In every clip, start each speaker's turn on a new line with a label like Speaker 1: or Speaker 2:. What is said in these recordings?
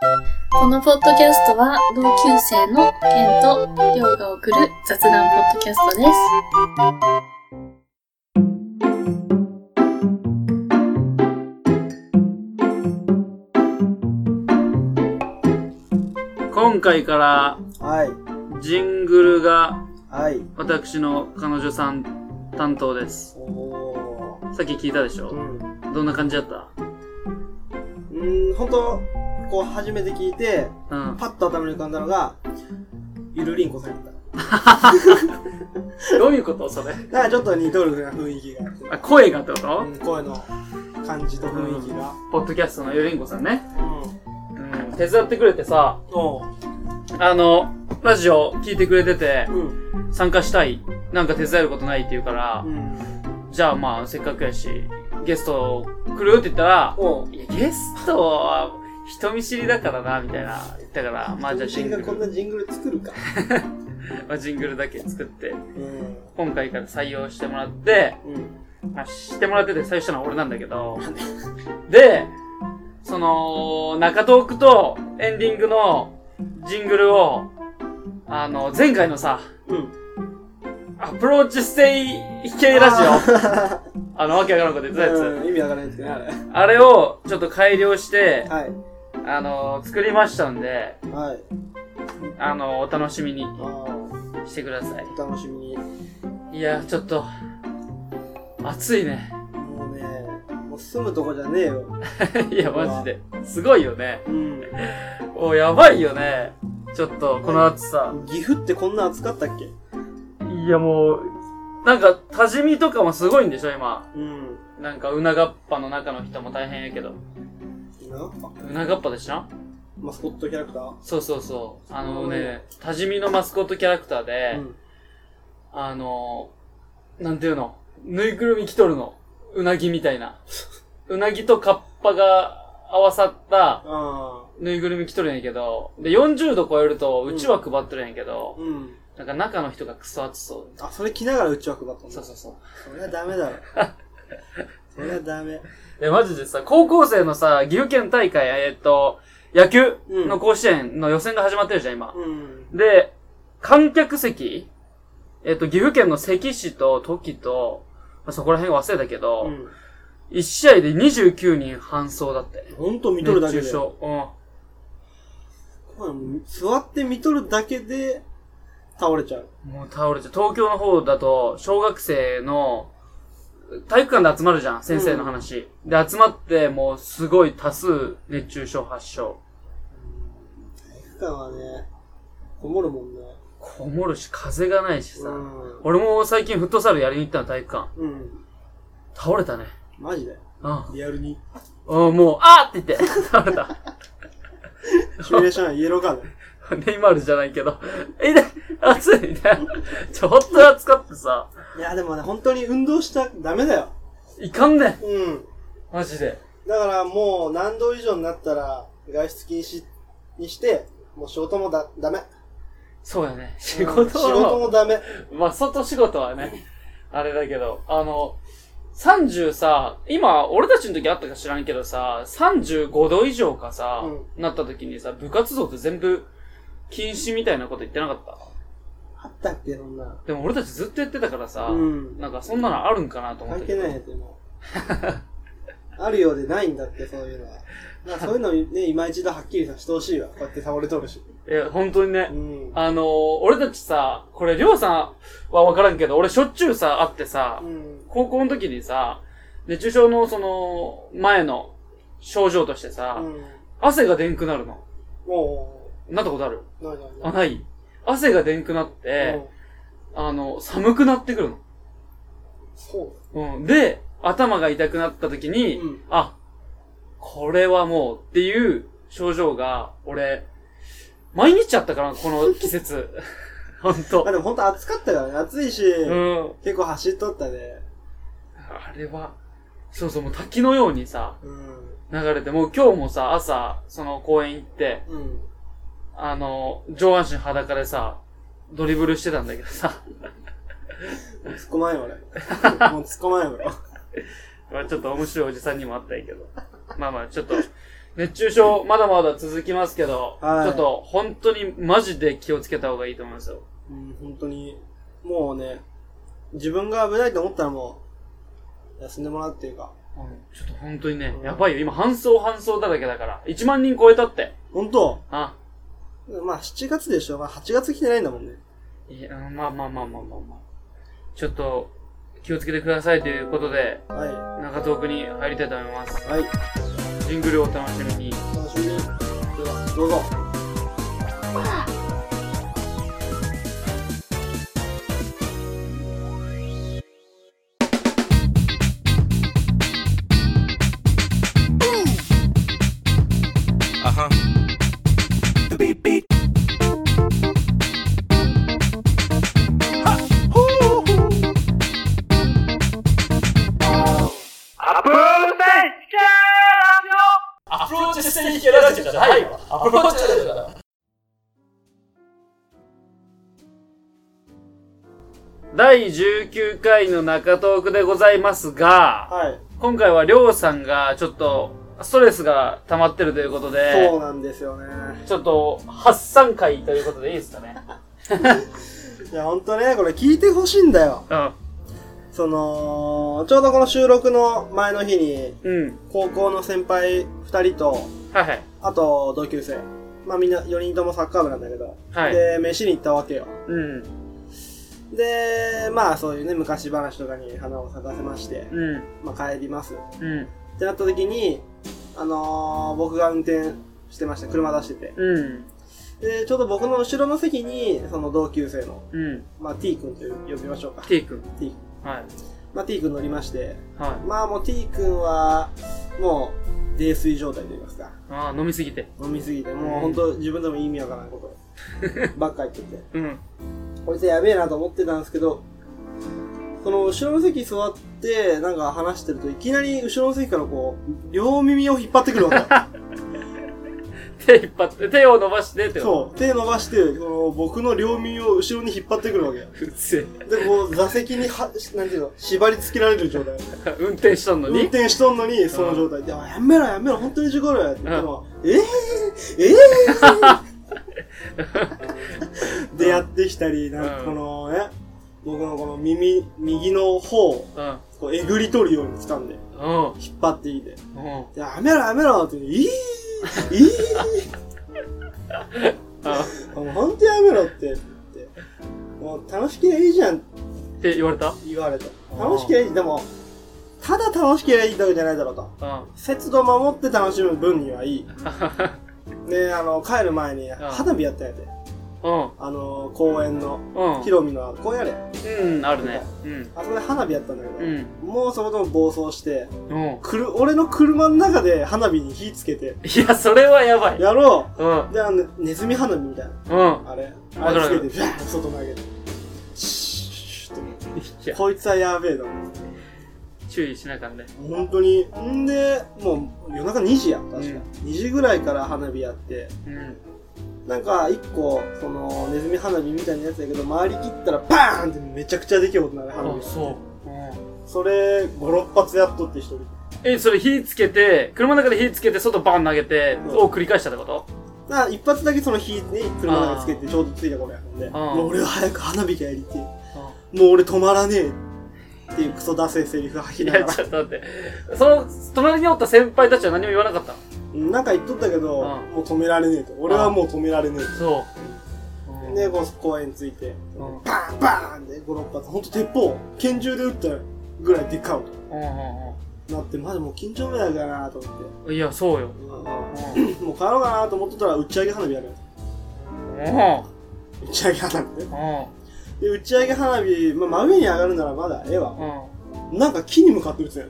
Speaker 1: このポッドキャストは同級生のケンとリョウが送る雑談ポッドキャストです。
Speaker 2: 今回から
Speaker 3: はい。
Speaker 2: ジングルが
Speaker 3: はい。
Speaker 2: 私の彼女さん担当です。さっき聞いたでしょ？
Speaker 3: うん。
Speaker 2: どんな感じだった？
Speaker 3: うん、ほんと、こう初めて聞いて、
Speaker 2: うん。
Speaker 3: パッと頭に浮かんだのが、ゆるりんこさんやった。
Speaker 2: どういうことそれ？
Speaker 3: だからちょっと似とるな雰囲気があって。
Speaker 2: あ、声がってこと、
Speaker 3: うん、声の感じと雰囲気が。
Speaker 2: ポッドキャストのゆりんこさんね。
Speaker 3: う
Speaker 2: うん。手伝ってくれてさ。あの、ラジオ聞いてくれてて、
Speaker 3: うん。
Speaker 2: 参加したい。なんか手伝えることないって言うから
Speaker 3: う、ん。
Speaker 2: じゃあまあせっかくやし、ゲスト来る？って言ったら。いや、ゲストは人見知りだからな、みたいな言ったから、まあじゃあジングル
Speaker 3: こん、なジングル作るか。
Speaker 2: まあ、ジングルだけ作って、
Speaker 3: うん。
Speaker 2: 今回から採用してもらって、
Speaker 3: うん。
Speaker 2: まあ、してもらってて採用したのは俺なんだけど、で、その、中トークとエンディングのジングルを、あの、前回のさ、
Speaker 3: うん。
Speaker 2: アプローチステイ系ラジオ、あの、わけわからんこと言ってたやつ。
Speaker 3: うん意味わからないですけどね、あれ。
Speaker 2: あれをちょっと改良して、
Speaker 3: はい。
Speaker 2: あの、作りましたんで、
Speaker 3: はい。
Speaker 2: あの、お楽しみに
Speaker 3: あ
Speaker 2: してください。
Speaker 3: あ、お楽しみに。
Speaker 2: いや、ちょっと、暑いね。
Speaker 3: もうね、もう住むとこじゃねえよ。
Speaker 2: いや、マジで。すごいよね。
Speaker 3: うん。
Speaker 2: お、やばいよね。ちょっと、この暑さ。
Speaker 3: 岐阜ってこんな暑かったっけ？
Speaker 2: いや、もう、なんか、多治見とかもすごいんでしょ、今。
Speaker 3: うん。
Speaker 2: なんか、うながっぱの中の人も大変やけど。
Speaker 3: な
Speaker 2: うながっぱでしょ
Speaker 3: マスコットキャラクター？
Speaker 2: そうそうそう。あのね、多治見のマスコットキャラクターで、
Speaker 3: うん。
Speaker 2: あの、なんていうの、ぬいぐるみ着とるの。うなぎみたいな。うなぎとカッパが合わさった
Speaker 3: あ
Speaker 2: ぬいぐるみ着とるんやけど、で、40度超えると、うちわ配っとるんやけど
Speaker 3: あ。、うん。
Speaker 2: なんか中の人がクソ暑そう。
Speaker 3: あ、それ着ながらうちわ配ったんだ。
Speaker 2: そうそうそう。
Speaker 3: それはダメだろ。それはダメ。
Speaker 2: え、マジでさ、高校生のさ、岐阜県大会、えーっと、野球の甲子園の予選が始まってるじゃん、今。
Speaker 3: うん。
Speaker 2: で、観客席えっと、岐阜県の関市と時と、まあそこら辺忘れたけど、
Speaker 3: うん。
Speaker 2: 一試合で29人搬送だって。
Speaker 3: ほんと見とるだけで。
Speaker 2: 熱中症。うん。
Speaker 3: うん座って見とるだけで、倒れちゃう。
Speaker 2: もう倒れちゃう。東京の方だと、小学生の、体育館で集まるじゃん、先生の話。で、集まって、もうすごい多数熱中症発症。
Speaker 3: 体育館はね、こもるもんね。
Speaker 2: こもるし、風がないしさ。
Speaker 3: うん。
Speaker 2: 俺も最近フットサルやりに行ったの、体育館。
Speaker 3: うん。
Speaker 2: 倒れたね。
Speaker 3: マジで？
Speaker 2: うん。
Speaker 3: リアルに？
Speaker 2: うん、もう、あーって言って、倒れた。
Speaker 3: シミュレーションはイエローカード。
Speaker 2: ネイマールじゃないけど、え、で、暑いみたいな。ちょっと暑かってさ、
Speaker 3: いや、でもね、本当に運動しちゃダメだよ。
Speaker 2: いかんねん。
Speaker 3: うん。
Speaker 2: マジで。
Speaker 3: だからもう何度以上になったら外出禁止にして、もう仕事もだ、ダメ。
Speaker 2: そうやね。仕事
Speaker 3: うん仕事
Speaker 2: は、
Speaker 3: もダメ。
Speaker 2: まあ、外仕事はね、あれだけど、あの、30さ、今、俺たちの時あったか知らんけどさ、35度以上かさ、
Speaker 3: う
Speaker 2: なった時にさ、部活動って全部禁止みたいなこと言ってなかった？
Speaker 3: あったっけ、そんな。
Speaker 2: でも俺たちずっとやってたからさ、
Speaker 3: うん。
Speaker 2: なんかそんなのあるんかなと思っ
Speaker 3: 関
Speaker 2: て。
Speaker 3: 係ないやつも。あるようでないんだって、そういうのは。なんかそういうのね、今一度はっきりさしてほしいわ。こうやって倒れとるし。
Speaker 2: いや、本当にね
Speaker 3: う、ん。
Speaker 2: あのー、俺たちさ、これ、りょうさんはわからんけど、俺しょっちゅうさ、会ってさ、
Speaker 3: うん。
Speaker 2: 高校の時にさ、熱中症のその、前の症状としてさ、
Speaker 3: うん。
Speaker 2: 汗がでんくなるの。
Speaker 3: も
Speaker 2: なったことある？
Speaker 3: う、ないない
Speaker 2: あ、ない汗がでんくなって、あの、寒くなってくるの。
Speaker 3: そう。
Speaker 2: うん。で、頭が痛くなった時に、
Speaker 3: うん
Speaker 2: あ、これはもうっていう症状が、俺、毎日あったから、この季節。ほんと
Speaker 3: あ、。でも本当暑かったからね。暑いし、
Speaker 2: うん。
Speaker 3: 結構走っとったで。
Speaker 2: あれは、そうそう、もう滝のようにさ、
Speaker 3: うん。
Speaker 2: 流れて、もう今日もさ、朝、その公園行って、
Speaker 3: うん。
Speaker 2: あの、上半身裸でさ、ドリブルしてたんだけどさ、
Speaker 3: 突っ込まんよ、俺。もう突っ込まんよ、俺。
Speaker 2: まあちょっと面白いおじさんにもあったんやけど。まあまあ、ちょっと、熱中症、まだまだ続きますけど、
Speaker 3: はい
Speaker 2: ちょっと、本当にマジで気をつけた方がいいと思いますよ。
Speaker 3: うん、本当に、もうね、自分が危ないと思ったらもう、休んでもらうっていうか、
Speaker 2: ちょっと本当にね
Speaker 3: う、ん
Speaker 2: やばいよ。今、搬送搬送だらけだから。1万人超えたって。
Speaker 3: 本当？
Speaker 2: あ、
Speaker 3: まあ7月でしょ。まあ8月来てないんだもんね。
Speaker 2: いや、まあまあまあまあまあまあ。ちょっと、気をつけてくださいということで、
Speaker 3: は
Speaker 2: 中東区に入りたいと思います。
Speaker 3: い。はい。
Speaker 2: ジングルをお楽しみに。
Speaker 3: 楽しみに。では、どうぞ。
Speaker 2: 19回の中トークでございますが、
Speaker 3: はい。
Speaker 2: 今回はりょうさんがちょっとストレスが溜まってるということで、
Speaker 3: そうなんですよね。
Speaker 2: ちょっと発散会ということでいいですかね？
Speaker 3: いや、ほんとね、これ聞いてほしいんだよ。
Speaker 2: うん。
Speaker 3: その、ちょうどこの収録の前の日に、
Speaker 2: うん。
Speaker 3: 高校の先輩2人と、
Speaker 2: はいはい。
Speaker 3: あと同級生。まあみんな4人ともサッカー部なんだけど、
Speaker 2: はい
Speaker 3: で、飯に行ったわけよ。
Speaker 2: うん。
Speaker 3: で、まあそういうね、昔話とかに花を咲かせまして、
Speaker 2: うん。
Speaker 3: まあ帰ります。
Speaker 2: うん。
Speaker 3: ってなった時に、あのー、僕が運転してました。車出してて。
Speaker 2: うん。
Speaker 3: で、ちょうど僕の後ろの席に、その同級生の、
Speaker 2: うん。
Speaker 3: まあ T 君と呼びましょうか。
Speaker 2: T 君。
Speaker 3: T 君。
Speaker 2: はい。
Speaker 3: まあ T 君乗りまして、
Speaker 2: はい。
Speaker 3: まあもう T 君は、もう、泥酔状態と言いますか。
Speaker 2: ああ、飲みすぎて。
Speaker 3: 飲みすぎて、もう本当自分でも意味わからないことばっか言ってて。
Speaker 2: うん。
Speaker 3: こいつやべえなと思ってたんですけど、その後ろの席座って、なんか話してると、いきなり後ろの席からこう、両耳を引っ張ってくるわけ。
Speaker 2: 手引っ張って、手を伸ばしてってこ
Speaker 3: そう。手伸ばして、この僕の両耳を後ろに引っ張ってくるわけ。
Speaker 2: と。うっせ
Speaker 3: で、こう、座席には、なんていうの、縛り付けられる状態。
Speaker 2: え。運転しとんのに？
Speaker 3: 運転しとんのに、その状態で、あやめろやめろ、本当に事故るよって言っても、えぇ、えぇ、でやってきたり、なんかこのね、僕のこの耳、右の方を、
Speaker 2: うん。
Speaker 3: こうえぐり取るように掴んで、
Speaker 2: うん。
Speaker 3: 引っ張っていいで、やめろやめろっていいいい
Speaker 2: あ
Speaker 3: もうほんとやめろって言って、もう楽しけりゃいいじゃんって
Speaker 2: 言われた？
Speaker 3: 言われた。楽しけりゃいい。でも、ただ楽しけりゃいいだけじゃないだろうと。
Speaker 2: うん。
Speaker 3: 節度守って楽しむ分にはいい。で、あの、帰る前に花火やったんやで。
Speaker 2: うん。
Speaker 3: あの、公園の、
Speaker 2: うん。
Speaker 3: ヒロミの公園やれ。
Speaker 2: うん、あるね。うん。
Speaker 3: あそこで花火やったんだけど、
Speaker 2: うん。
Speaker 3: もうそこでも暴走して、
Speaker 2: うん。
Speaker 3: くる、俺の車の中で花火に火つけて、
Speaker 2: いや、それはやばい。
Speaker 3: やろ
Speaker 2: うん。
Speaker 3: うで、あの、ネズミ花火みたいな。
Speaker 2: うん。
Speaker 3: あれあれつけて、ビャーッと外投げて。シューッとこいつはやべえと思って。
Speaker 2: 注意しなあかんね。
Speaker 3: 本当に。んで、もう夜中2時や、確か。
Speaker 2: うん
Speaker 3: 2時ぐらいから花火やって、
Speaker 2: うん。
Speaker 3: なんか一個、その、ネズミ花火みたいなやつやけど、回り切ったらバーンってめちゃくちゃでけえことなる花火。
Speaker 2: あ、そう。うん。
Speaker 3: それ、5、6発やっとって一人。
Speaker 2: え、それ火つけて、車の中で火つけて、外バン投げて、
Speaker 3: うん
Speaker 2: を繰り返したってこと？
Speaker 3: な一発だけその火に車の中につけてちょうどついた頃やもんで、
Speaker 2: ん
Speaker 3: もう俺は早く花火がやりてえ。もう俺止まらねえ。っていうクソダセえセリフ吐
Speaker 2: いや、
Speaker 3: きなが
Speaker 2: ちょっと待って。その、隣におった先輩たちは何も言わなかった
Speaker 3: ら。なんか言っとったけど、
Speaker 2: うん
Speaker 3: もう止められねえと。俺はもう止められねえ
Speaker 2: そう。
Speaker 3: と。で、こう公園ついて、
Speaker 2: うん
Speaker 3: バーンバーンで5、6発。ほんと鉄砲、拳銃で撃ったぐらいでっかい音。
Speaker 2: うんうん
Speaker 3: なって、まだもう緊張目だからなと思って。
Speaker 2: うん。いや、そうよ。
Speaker 3: もう帰ろうかなと思ってたら打ち上げ花火やるや
Speaker 2: うん。
Speaker 3: つ。打ち上げ花火ね。
Speaker 2: うん。
Speaker 3: で、打ち上げ花火、まあ、真上に上がるならまだええわ。
Speaker 2: うん。
Speaker 3: なんか木に向かって撃つやん。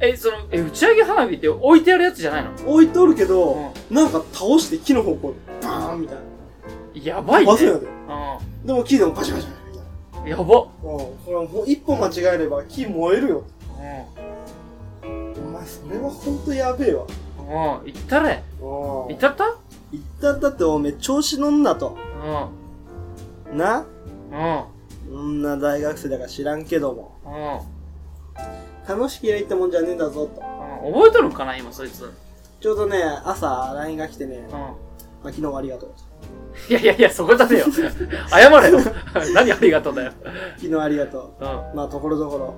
Speaker 2: え、その、え、打ち上げ花火って置いてあるやつじゃないの？
Speaker 3: 置いとるけど、
Speaker 2: う
Speaker 3: なんか倒して木の方向にバーンみたいな。
Speaker 2: やばいね。
Speaker 3: 忘れやで。
Speaker 2: う
Speaker 3: でも木でもバシバシバシみたいな。
Speaker 2: ん。やば。
Speaker 3: うん。これもう一歩間違えれば木燃えるよ。
Speaker 2: う
Speaker 3: お前それはほんとやべえわ。
Speaker 2: ん。うん。行ったれ。
Speaker 3: うん。
Speaker 2: 行ったった？
Speaker 3: 言ったったっておめえ調子乗んなと。
Speaker 2: うん。
Speaker 3: な？
Speaker 2: うん。
Speaker 3: そんな大学生だから知らんけども。
Speaker 2: うん。
Speaker 3: 楽しきりゃいいってもんじゃねえんだぞと。
Speaker 2: うん覚えとるんかな今、そいつ。
Speaker 3: ちょうどね、朝 LINE が来てね、
Speaker 2: うん。
Speaker 3: まあ、昨日はありがとう。
Speaker 2: いやいやいや、そこじゃねえよ。謝れよ。何ありがとうだよ。
Speaker 3: 昨日ありがと
Speaker 2: うん。
Speaker 3: う。まあ、ところどころ、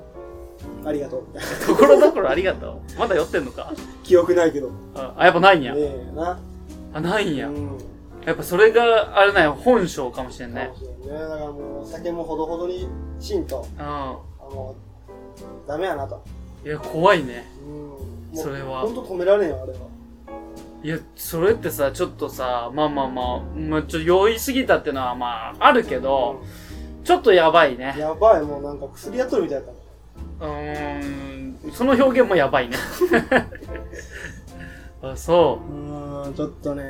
Speaker 3: ありがとう。
Speaker 2: ところどころありがとう。まだ酔ってんのか？
Speaker 3: 記憶ないけど。ね
Speaker 2: あ、やっぱないんや。
Speaker 3: えな。
Speaker 2: あ、ないんや。
Speaker 3: うん。
Speaker 2: やっぱそれが、あれだよ、本性かもしれんね
Speaker 3: かも。しれんね。だからもう、お酒もほどほどにしんと、
Speaker 2: うん。
Speaker 3: あの、ダメやなと。
Speaker 2: いや、怖いね。
Speaker 3: うん。
Speaker 2: それは
Speaker 3: ほんと止められんよ、あれは。
Speaker 2: いや、それってさ、ちょっとさ、まあまあまあ、まあ、ちょ、酔いすぎたってのはまあ、あるけど、ちょっとやばいね。
Speaker 3: やばい、もうなんか薬やっとるみたいだったもん。
Speaker 2: うーん、その表現もやばいね。あ、そう
Speaker 3: ーん、ちょっとね。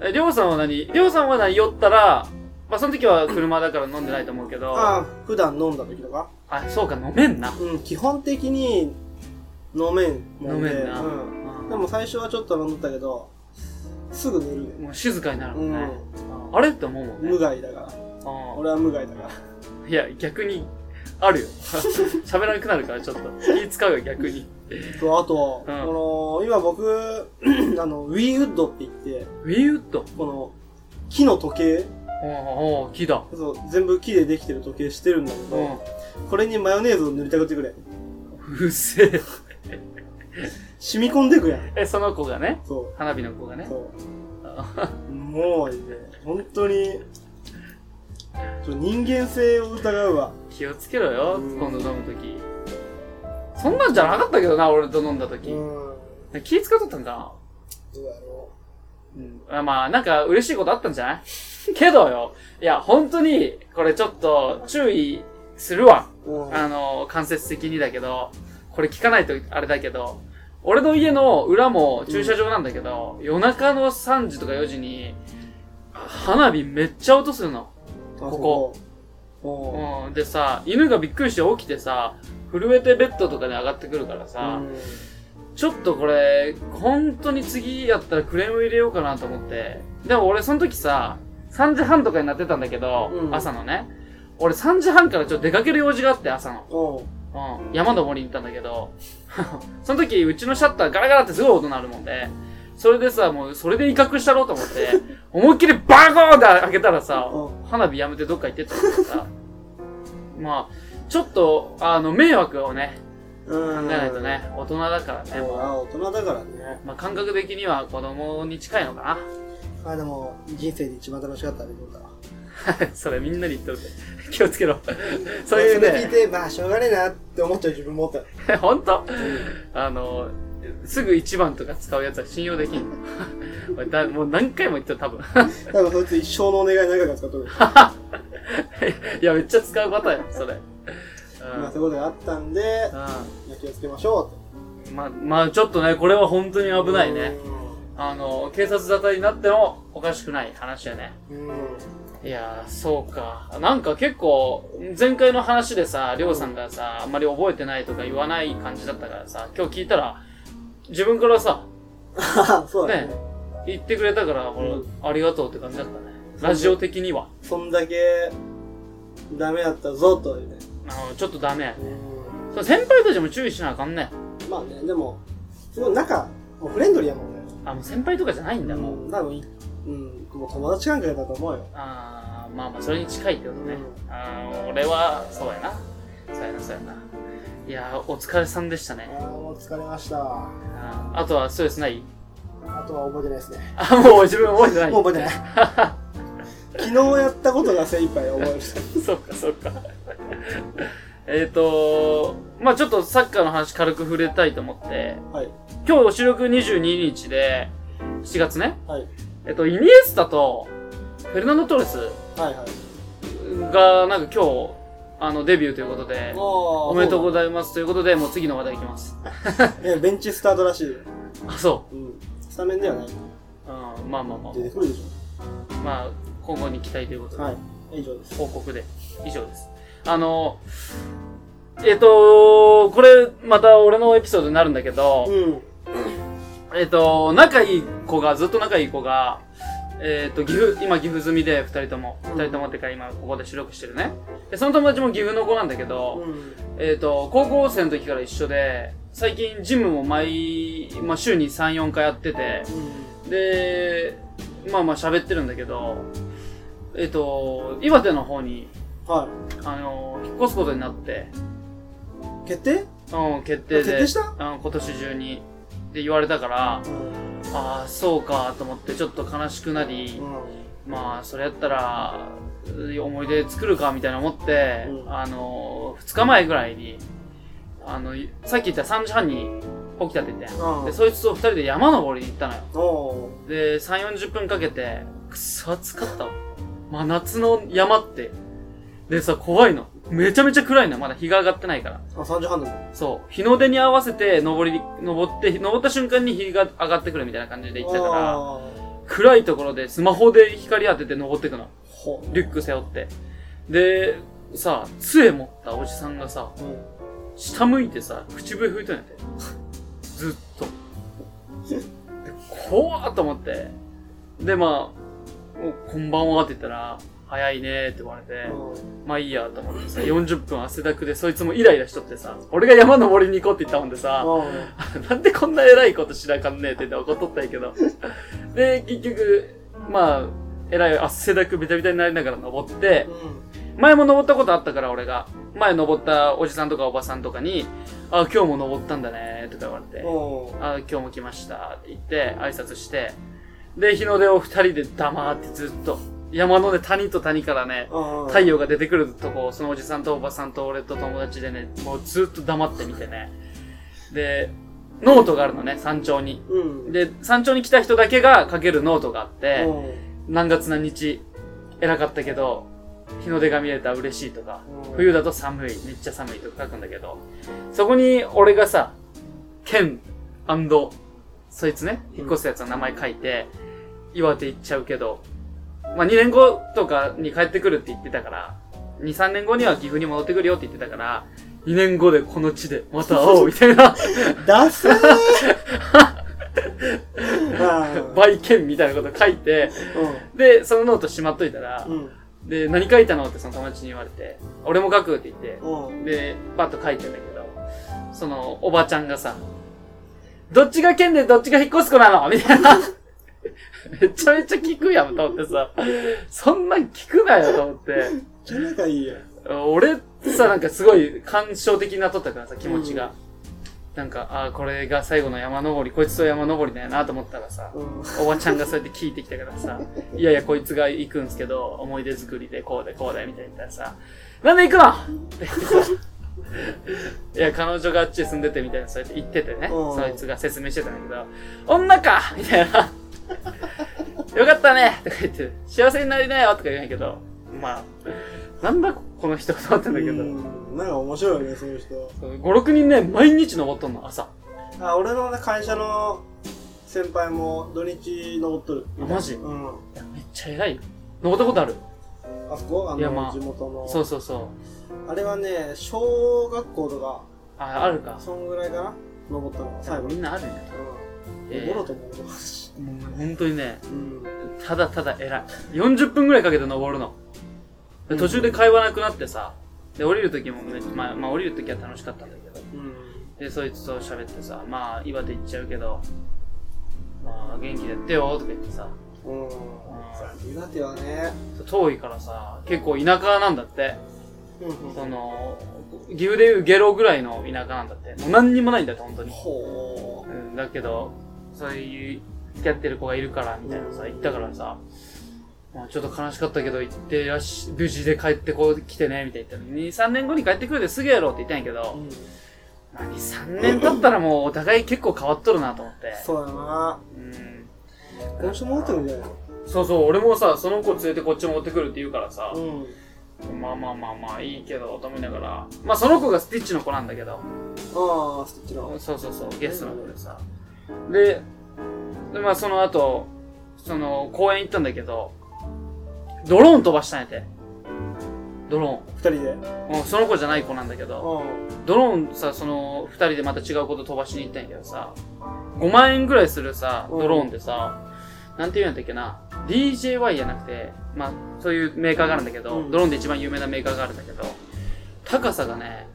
Speaker 2: う。え、りょうさんは何？りょうさんは何？酔ったら、まあその時は車だから飲んでないと思うけど、あ
Speaker 3: ああ、普段飲んだ時とか？
Speaker 2: そうか、飲めんな。
Speaker 3: うん、基本的に飲めんもんで。
Speaker 2: 飲めんな。
Speaker 3: うん。
Speaker 2: うん
Speaker 3: でも最初はちょっと飲んだけど、すぐ寝るよ。
Speaker 2: もう静かになるもんね。
Speaker 3: うん。
Speaker 2: うんあれ？って思うもんね。
Speaker 3: 無害だから。
Speaker 2: うん
Speaker 3: 俺は無害だから。
Speaker 2: いや、逆に、あるよ。喋らなくなるから、ちょっと。気使うよ、逆に。
Speaker 3: と、あと、
Speaker 2: うん
Speaker 3: この、今僕、あの、ウィーウッドって言って、
Speaker 2: ウィーウッド
Speaker 3: この、木の時計、
Speaker 2: おーおー木だ。
Speaker 3: そう、全部木でできてる時計してるんだけど、
Speaker 2: うん。
Speaker 3: これにマヨネーズを塗りたくってくれ。
Speaker 2: うっせえ。
Speaker 3: 染み込んでくやん。
Speaker 2: え、その子がね、
Speaker 3: そ
Speaker 2: 花火の子が
Speaker 3: う。
Speaker 2: ね？
Speaker 3: そう。もうね、本当に、ちょ人間性を疑うわ。
Speaker 2: 気をつけろよ、
Speaker 3: うん
Speaker 2: 今度飲むとき。そんなんじゃなかったけどな、俺と飲んだとき。
Speaker 3: うん。
Speaker 2: 気使っとったんか
Speaker 3: どうやろ
Speaker 2: なうん。まあ、なんか嬉しいことあったんじゃない？けどよ、いや、本当に、これちょっと注意するわ。
Speaker 3: う。うん。
Speaker 2: あの、間接的にだけど、これ聞かないとあれだけど、俺の家の裏も駐車場なんだけど、夜中の3時とか4時に、花火めっちゃ音するの。
Speaker 3: こ
Speaker 2: こ
Speaker 3: こ。
Speaker 2: うん。でさ、犬がびっくりして起きてさ、震えてベッドとかに上がってくるから
Speaker 3: う
Speaker 2: さ、
Speaker 3: ん。
Speaker 2: ちょっとこれ、本当に次やったらクレーム入れようかなと思って。でも俺その時さ、3時半とかになってたんだけど、
Speaker 3: うん
Speaker 2: 朝のね。俺3時半からちょっと出かける用事があって、朝の。
Speaker 3: おう
Speaker 2: うん。山登りに行ったんだけど、その時うちのシャッターガラガラってすごい音鳴るもんで、それでさ、もうそれで威嚇したろうと思って、思いっきりバコーンって開けたらさ、
Speaker 3: う
Speaker 2: 花火やめてどっか行ってったさ、まあ、ちょっと、あの、迷惑をね、
Speaker 3: 考
Speaker 2: 考えないとね、大人だからね、
Speaker 3: 大人だからね。
Speaker 2: まあ、感覚的には子供に近いのか
Speaker 3: あ、でも、人生で一番楽しかった出来事だ。
Speaker 2: それみんなに言っとるで。気をつけろ。そういうね、
Speaker 3: それ聞いて、まあ、しょうがねえなって思っちゃう自分もおった。
Speaker 2: 本当？あの、すぐ一番とか使うやつは信用できん だもう何回も言ったよ、多分。
Speaker 3: 多分そいつ一生のお願い何回か使っとる。
Speaker 2: いや、めっちゃ使うパターンや、それ。
Speaker 3: まあ、そういうことがあったんで、気をつけましょう。
Speaker 2: まあ、まあ、ちょっとね、これは本当に危ないね。
Speaker 3: う
Speaker 2: あの、警察沙汰になってもおかしくない話やね。
Speaker 3: ん。うん。
Speaker 2: いやー、そうか。なんか結構、前回の話でさ、りょうさんがさ、あんまり覚えてないとか言わない感じだったからさ、今日聞いたら、自分からさ、
Speaker 3: あ そうだね
Speaker 2: ね。言ってくれたから、これ、ありがとうって感じだったね。ラジオ的には。
Speaker 3: そんだけ、ダメだったぞ、というね。
Speaker 2: あの、ちょっとダメやね。
Speaker 3: う
Speaker 2: そう先輩たちも注意しなあかんね。
Speaker 3: ん。まあね、でも、すごい仲、もうフレンドリーやもんね。
Speaker 2: あ、もう先輩とかじゃないんだ、もう。
Speaker 3: うん、多分い、うん、もう友達関係だと思うよ。
Speaker 2: あー、まあまあ、それに近いってことね。
Speaker 3: う
Speaker 2: あー、俺は、そうやな。そうやな、そうやな。いやー、お疲れさんでしたね。
Speaker 3: ああ、もう疲れました。
Speaker 2: あーあとはストレスない？
Speaker 3: あとは覚えてないですね。
Speaker 2: あ、もう自分覚えてない。
Speaker 3: もう覚えてない。昨日やったことが精一杯覚える。
Speaker 2: そっかそっか。えっと、まあちょっとサッカーの話軽く触れたいと思って、
Speaker 3: はい。
Speaker 2: 今日収録22日で、7月ね。
Speaker 3: はい。
Speaker 2: えっと、イニエスタと、フェルナンド・トーレス
Speaker 3: はいはい。
Speaker 2: が、なんか今日、あの、デビューということで、
Speaker 3: お
Speaker 2: おめでとうご
Speaker 3: い
Speaker 2: ざいますということで、もう次の話題いきます。
Speaker 3: ます。ベンチスタートらしいよ。
Speaker 2: あ、そ
Speaker 3: うん。スタメンではない。
Speaker 2: う。うん、まあまあまあ
Speaker 3: 出。てくるでし
Speaker 2: まあ、今後に期待ということ
Speaker 3: ょ。
Speaker 2: で、
Speaker 3: はい。以上です。
Speaker 2: 報告で、以上です。あの、えっと、これ、また俺のエピソードになるんだけど、
Speaker 3: うん。
Speaker 2: えっと、仲いい子が、ずっと仲いい子が、えっ、と、岐阜、今岐阜済みで、二人とも。二人ともってか今ここで収録してるね。で、その友達も岐阜の子なんだけど、
Speaker 3: うん。
Speaker 2: えっ、と、高校生の時から一緒で、最近ジムも毎、まあ週に3、4回やってて、で、まあまあ喋ってるんだけど、えっ、と、岩手の方に、
Speaker 3: は
Speaker 2: あの、引っ越すことになって、
Speaker 3: い。決定？
Speaker 2: うん、決定で。
Speaker 3: 決定した？
Speaker 2: うん、今年中に。って言われたから、
Speaker 3: うん。
Speaker 2: ああ、そうかと思ってちょっと悲しくなり、まあ、それやったら、思い出作るかみたいな思って、
Speaker 3: うん
Speaker 2: あの、2日前ぐらいに、あの、さっき言った3時半に起きたって言ったやん。
Speaker 3: うん
Speaker 2: で、そいつと2人で山登りに行ったのよ。で、3、40分かけて、くっそ暑かったわ。真夏の山って。でさ、怖いの。めちゃめちゃ暗いのよ。まだ日が上がってないから。
Speaker 3: あ、3時半だね。
Speaker 2: そう。日の出に合わせて登り、登って、登った瞬間に日が上がってくるみたいな感じで行ったから、暗いところでスマホで光当てて登ってくの。
Speaker 3: ほ
Speaker 2: リュック背負って。で、さ、杖持ったおじさんがさ、
Speaker 3: うん。
Speaker 2: 下向いてさ、口笛吹いとんやって。ずっと。で怖ーっと思って。で、まあ、おこんばんはって言ったら、早いねーって言われて、まあいいやと思ってさ、40分汗だくでそいつもイライラしとってさ、俺が山登りに行こうって言ったもんでさ、
Speaker 3: うん。
Speaker 2: なんでこんな偉いことしなあかんねえって言って怒っとったんやけど。で、結局、まあ、偉い汗だくベタベタになりながら登って、前も登ったことあったから俺が。前登ったおじさんとかおばさんとかに、あ、今日も登ったんだねとか言われて。あ、今日も来ましたって言って挨拶して、で、日の出を二人で黙ってずっと、山のね、谷と谷からね、
Speaker 3: うん。
Speaker 2: 太陽が出てくるとこ、そのおじさんとおばさんと俺と友達でね、もうずっと黙って見てね。で、ノートがあるのね、山頂に。
Speaker 3: うん。
Speaker 2: で、山頂に来た人だけが書けるノートがあって、
Speaker 3: うん。
Speaker 2: 何月何日、偉かったけど、日の出が見れたら嬉しいとか、
Speaker 3: うん
Speaker 2: 冬だと寒い、めっちゃ寒いとか書くんだけど、そこに俺がさ、ケンそいつね、引っ越すやつの名前書いて、岩手行っちゃうけど、まあ、2年後とかに帰ってくるって言ってたから、2、3年後には岐阜に戻ってくるよって言ってたから、2年後でこの地でまた会おうみたいな、
Speaker 3: ダサーあ
Speaker 2: by ケンみたいなこと書いて、で、そのノートしまっといたら
Speaker 3: ー、うん。
Speaker 2: で、何書いたのってその友達に言われて、俺も書くって言って、
Speaker 3: うん。
Speaker 2: で、パッと書いてんだけど、その、おばちゃんがさ、どっちがケンでどっちが引っ越す子なのみたいな。めちゃめちゃ聞くやんと思ってさ、そんなん聞くなよと思って。
Speaker 3: めっちゃ仲いいやん。
Speaker 2: 俺さ、なんかすごい感傷的になっとったからさ、気持ちが。なんか、ああ、これが最後の山登り、こいつと山登りだよなと思ったらさ、
Speaker 3: うん。
Speaker 2: おばちゃんがそうやって聞いてきたからさ、いやいや、こいつが行くんすけど、思い出作りでこうでこうでみたいに言ったらさ、なんで行くのって言ってさ、いや、彼女があっちに住んでてみたいな、そうやって言っててね、
Speaker 3: うん
Speaker 2: そいつが説明してたんだけど、女かみたいな。よかったねとか言って、幸せになりなよとか言うんやけど、まあ、なんだこの人と思ってんだけど、
Speaker 3: うんなんか面白いよね、そういう人。
Speaker 2: そう5、6人ね、毎日登っとんの、朝。
Speaker 3: あ、俺のね会社の先輩も土日登っとる。
Speaker 2: あマジ？
Speaker 3: うん。
Speaker 2: いや、めっちゃ偉いよ。登ったことある
Speaker 3: あそこ？あの、
Speaker 2: いやまあ
Speaker 3: 地元の。
Speaker 2: そうそうそう。
Speaker 3: あれはね、小学校とか、
Speaker 2: あ、あるか。
Speaker 3: そんぐらいかな？登ったの。最後に。
Speaker 2: みんなあるんや。
Speaker 3: うん。
Speaker 2: えー
Speaker 3: ボロと思うし。
Speaker 2: もう本当にね、
Speaker 3: うん。
Speaker 2: ただただ偉い。40分くらいかけて登るの。で途中で会話なくなってさ、で、降りる時もめっちゃ、まあ、まあ降りる時は楽しかったんだけど、
Speaker 3: うん。
Speaker 2: で、そいつと喋ってさ、まあ、岩手行っちゃうけど、まあ、元気でやってよ、とか言ってさ、
Speaker 3: うん。岩手はね、
Speaker 2: 遠いからさ、結構田舎なんだって。
Speaker 3: うん
Speaker 2: その、岐阜でいうゲロぐらいの田舎なんだって。もう何にもないんだって、本当に。
Speaker 3: ほ
Speaker 2: うん、だけど、そういう、付き合ってる子がいるから、みたいなさ、言ったからさ、まあちょっと悲しかったけど、行ってらっし、無事で帰ってこう来てね、みたいな言ったのに、2、3年後に帰ってくるですぐやろって言ったんやけ
Speaker 3: う。
Speaker 2: ど
Speaker 3: う、ん。
Speaker 2: まあ2、3年経ったらもうお互い結構変わっとるなと思って。
Speaker 3: そうだな。
Speaker 2: うん。
Speaker 3: 今週戻ってるんじゃないの？
Speaker 2: そうそう、俺もさ、その子連れてこっち持ってくるって言うからさ、
Speaker 3: うん。
Speaker 2: まあまあまあまあいいけど、と思いながら、まあその子がスティッチの子なんだけど、
Speaker 3: ああ、スティッチの。
Speaker 2: そうそうそう、ゲストの子でさ。で、でまあその後、その公園行ったんだけど、ドローン飛ばしたんやて。ドロ
Speaker 3: 二人で。
Speaker 2: ーン。うん、その子じゃない子なんだけど、
Speaker 3: う
Speaker 2: ドローンさ、その二人でまた違うこと飛ばしに行ったんやけどさ、5万円ぐらいするさ、
Speaker 3: うん
Speaker 2: ドローンでさ、なんて言うんだっけな、DJY じゃなくて、まあ、そういうメーカーがあるんだけど、
Speaker 3: うん
Speaker 2: ドローンで一番有名なメーカーがあるんだけど、高さがね、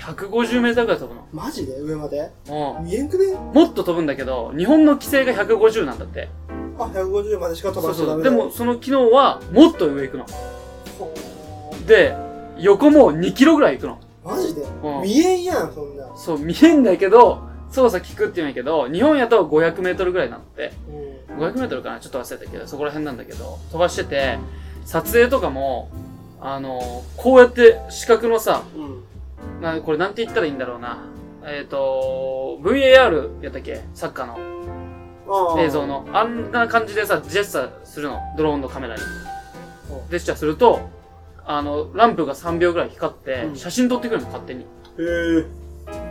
Speaker 2: 150メーターぐらい飛ぶの。
Speaker 3: マジで？上まで？
Speaker 2: うん
Speaker 3: 見えんくね
Speaker 2: もっと飛ぶんだけど、日本の規制が150なんだって。
Speaker 3: あ、150までしか飛
Speaker 2: そうそう。
Speaker 3: ばしちゃダメだ
Speaker 2: でも、その機能は、もっと上行くの。
Speaker 3: ほ
Speaker 2: で、横も2キロぐらい行くの。
Speaker 3: ーマジで？
Speaker 2: うん
Speaker 3: 見えんやん、そんな。
Speaker 2: そう、見えんだけど、操作効くって言うんやけど、日本やと500メートルぐらいなんだって。
Speaker 3: うん。
Speaker 2: 500メートルかな？ちょっと忘れたけど、そこら辺なんだけど、飛ばしてて、撮影とかも、あの、こうやって四角のさ、
Speaker 3: うん。
Speaker 2: な、これなんて言ったらいいんだろうな。えっ、と、VAR やったっけ？サッカーの
Speaker 3: ああ
Speaker 2: 映像。の。あんな感じでさ、ジェスチャーするの？ドローンのカメラに。
Speaker 3: う
Speaker 2: ジェスチャーすると、あの、ランプが3秒ぐらい光って
Speaker 3: う、ん
Speaker 2: 写真撮ってくるの、勝手に。
Speaker 3: へえ。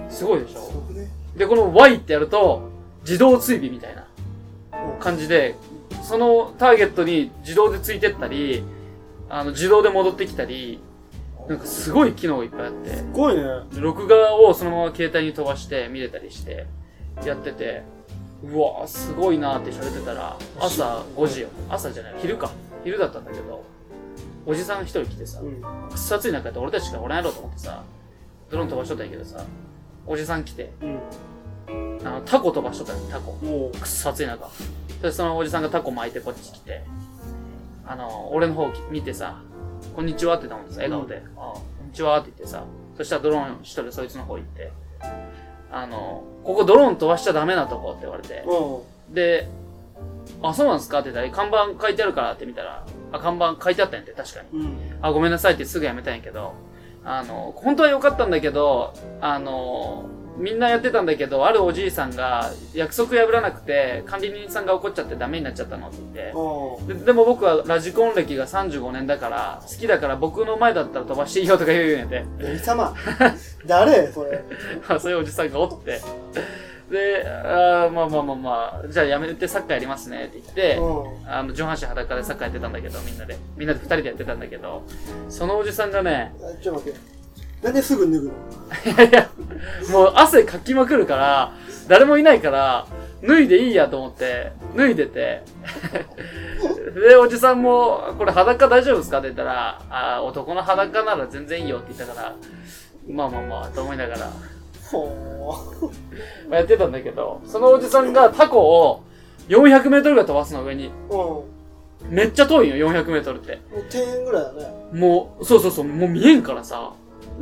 Speaker 2: すごいでしょ？
Speaker 3: ね。
Speaker 2: で、この Y ってやると、自動追尾みたいな
Speaker 3: うん
Speaker 2: 感じで、そのターゲットに自動でついてったり、あの、自動で戻ってきたり、なんかすごい機能がいっぱいあって、
Speaker 3: すごいね。
Speaker 2: 録画をそのまま携帯に飛ばして見れたりして、やってて、うわすごいなーって喋ってたら、朝5時よ。朝じゃない、昼か。昼だったんだけど、おじさん一人来てさ
Speaker 3: う、ん。
Speaker 2: くっそ暑い中やって俺たちしかおらんやろうと思ってさ、ドローン飛ばしとったんやけどさ、おじさん来て、
Speaker 3: うん。
Speaker 2: あの、タコ飛ばしとったよ、タコ。
Speaker 3: も
Speaker 2: くっそ暑い中。で、そのおじさんがタコ巻いてこっち来て、あの、俺の方見てさ、こんにちはって言ったもんさ、笑顔で、あこんにちはって言ってさ、そしたらドローン一人そいつの方行って、あの、ここドローン飛ばしちゃダメなとこって言われてで、あ、そうなんですかって言ったら、看板書いてあるからって見たら、あ、看板書いてあったんやって、確かに。
Speaker 3: う。うん。
Speaker 2: あ、ごめんなさいってすぐやめたんやけど、あの、本当は良かったんだけど、あの、みんなやってたんだけど、あるおじいさんが約束破らなくて、管理人さんが怒っちゃってダメになっちゃったのって言って
Speaker 3: あ
Speaker 2: で、でも僕はラジコン歴が35年だから、好きだから僕の前だったら飛ばしていいよとか言うんやで。
Speaker 3: あ。何様誰？それ。
Speaker 2: そういうおじさんがおって。で、あーまあまあまあまあ、じゃあやめてサッカーやりますねって言って、
Speaker 3: うん。
Speaker 2: あの、上半身裸でサッカーやってたんだけど、みんなで。みんなで二人でやってたんだけど、そのおじさんがね、
Speaker 3: あちょっと待って。なんですぐ脱ぐの
Speaker 2: いやいや、もう汗かきまくるから、誰もいないから、脱いでいいやと思って、脱いでて。で、おじさんも、これ裸大丈夫ですか？って言ったら、あー男の裸なら全然いいよって言ったから、まあまあまあ、と思いながら、
Speaker 3: ほ
Speaker 2: まあやってたんだけど、そのおじさんがタコを400メートルぐらい飛ばすの上に。
Speaker 3: ー。うん。も
Speaker 2: めっちゃ遠いよ、400メートルって。
Speaker 3: う10円ぐらいだね。
Speaker 2: もう、そうそうそう、もう見えんからさ。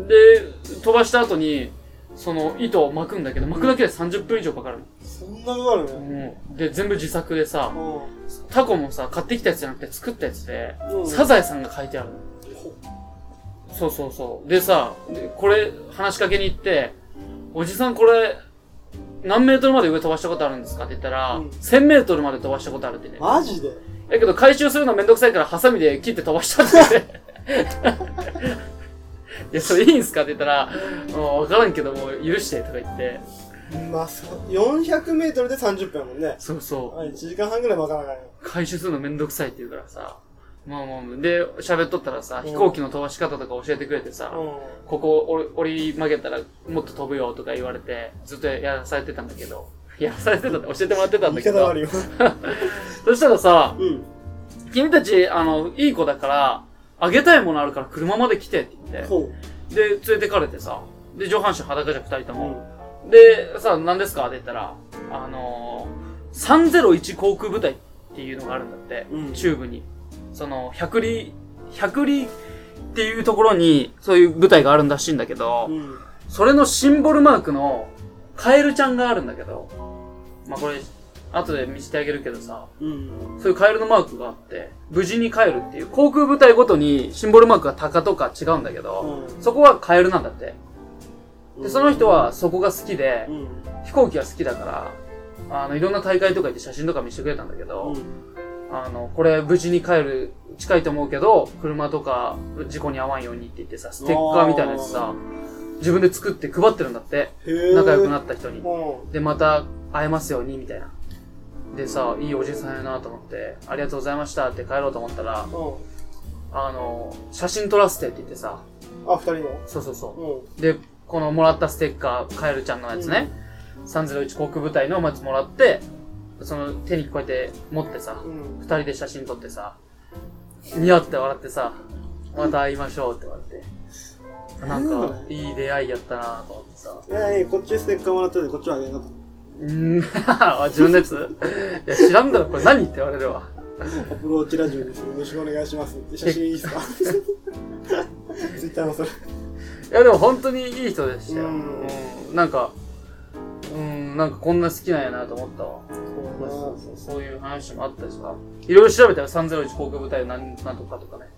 Speaker 2: で、飛ばした後に、その糸を巻くんだけど、巻くだけで30分以上かかる
Speaker 3: そんなかかる
Speaker 2: の？
Speaker 3: ね。
Speaker 2: うん。で、全部自作でさ、
Speaker 3: う
Speaker 2: タコもさ、買ってきたやつじゃなくて作ったやつで、
Speaker 3: ん。うん。
Speaker 2: サザエさんが書いてあるの。
Speaker 3: ほ
Speaker 2: そうそうそう。でさ、でこれ、話しかけに行って、おじさんこれ、何メートルまで上飛ばしたことあるんですかって言ったら、
Speaker 3: うん
Speaker 2: 1000メートルまで飛ばしたことあるってね。
Speaker 3: マジで？
Speaker 2: だけど回収するのめんどくさいからハサミで切って飛ばしたって言って。いや、それいいんすかって言ったら、もうわからんけどもう許してとか言って。
Speaker 3: まあ、そう400メートルで30分やもんね。
Speaker 2: そうそう。
Speaker 3: あ1時間半ぐらい巻かなあかんよ。
Speaker 2: 回収するのめんどくさいって言うからさ。まあまあ、で、喋っとったらさ、
Speaker 3: うん
Speaker 2: 飛行機の飛ばし方とか教えてくれてさ、
Speaker 3: う
Speaker 2: ここ折り曲げたらもっと飛ぶよとか言われて、ずっとやらされてたんだけど、やらされてたって教えてもらってたん
Speaker 3: ん。
Speaker 2: だけど。そしたらさ、
Speaker 3: うん。
Speaker 2: 君たち、あの、いい子だから、あげたいものあるから車まで来てって言って、
Speaker 3: ほ
Speaker 2: で、連れてかれてさ、で、上半身裸じゃん、二人と
Speaker 3: う。
Speaker 2: も。で、さ、何ですか？って言ったら、あのー、301航空部隊っていうのがあるんだって、
Speaker 3: うん
Speaker 2: 中部に。その、百里、百里っていうところに、そういう部隊があるんらしいんだけど、
Speaker 3: うん。
Speaker 2: それのシンボルマークの、カエルちゃんがあるんだけど、まあ、これ、後で見せてあげるけどさ、
Speaker 3: うん。
Speaker 2: そういうカエルのマークがあって、無事に帰るっていう、航空部隊ごとにシンボルマークが鷹とか違うんだけど、
Speaker 3: うん
Speaker 2: そこはカエルなんだって。
Speaker 3: うん。
Speaker 2: で、その人はそこが好きで
Speaker 3: う、ん。
Speaker 2: 飛行機が好きだから、あの、いろんな大会とか行って写真とか見せてくれたんだけど、あの、これ無事に帰る、近いと思うけど、車とか事故に遭わんようにって言ってさ、ステッカーみたいなやつさ、自分で作って配ってるんだって。仲良くなった人に。
Speaker 3: う
Speaker 2: で、また会えますように、みたいな。でさ、いいおじさんやなと思って、ありがとうございましたって帰ろうと思ったら、
Speaker 3: ん。うん。
Speaker 2: あの、写真撮らせてって言ってさ、
Speaker 3: あ、二人の？
Speaker 2: そうそうそう。
Speaker 3: うん。
Speaker 2: で、このもらったステッカー、カエルちゃんのやつね、301航空部隊のやつもらって、その手にこうやって持ってさ、
Speaker 3: うん
Speaker 2: 二人で写真撮ってさ、ニヤって笑ってさ、また会いましょうって言われて。なんか、いい出会いやったなと思ってさ。
Speaker 3: いやいや、こっちステッカーもらってて、こっちはあげなかっ
Speaker 2: うーん、あ 自分のやつ？いや、知らんだろ、これ何って言われるわ。
Speaker 3: た。アプローチラジオです。よろしくお願いします。写真いいっすか？ツイッターのそれ。
Speaker 2: いや、でも本当にいい人でしたよ。
Speaker 3: う
Speaker 2: うんん、なんか、うん、なんかこんな好きなんやなと思ったわ。
Speaker 3: そう
Speaker 2: そうそうそういう話もあったしさ。いろいろ調べたよ、301航空部隊なんなんとかとかね。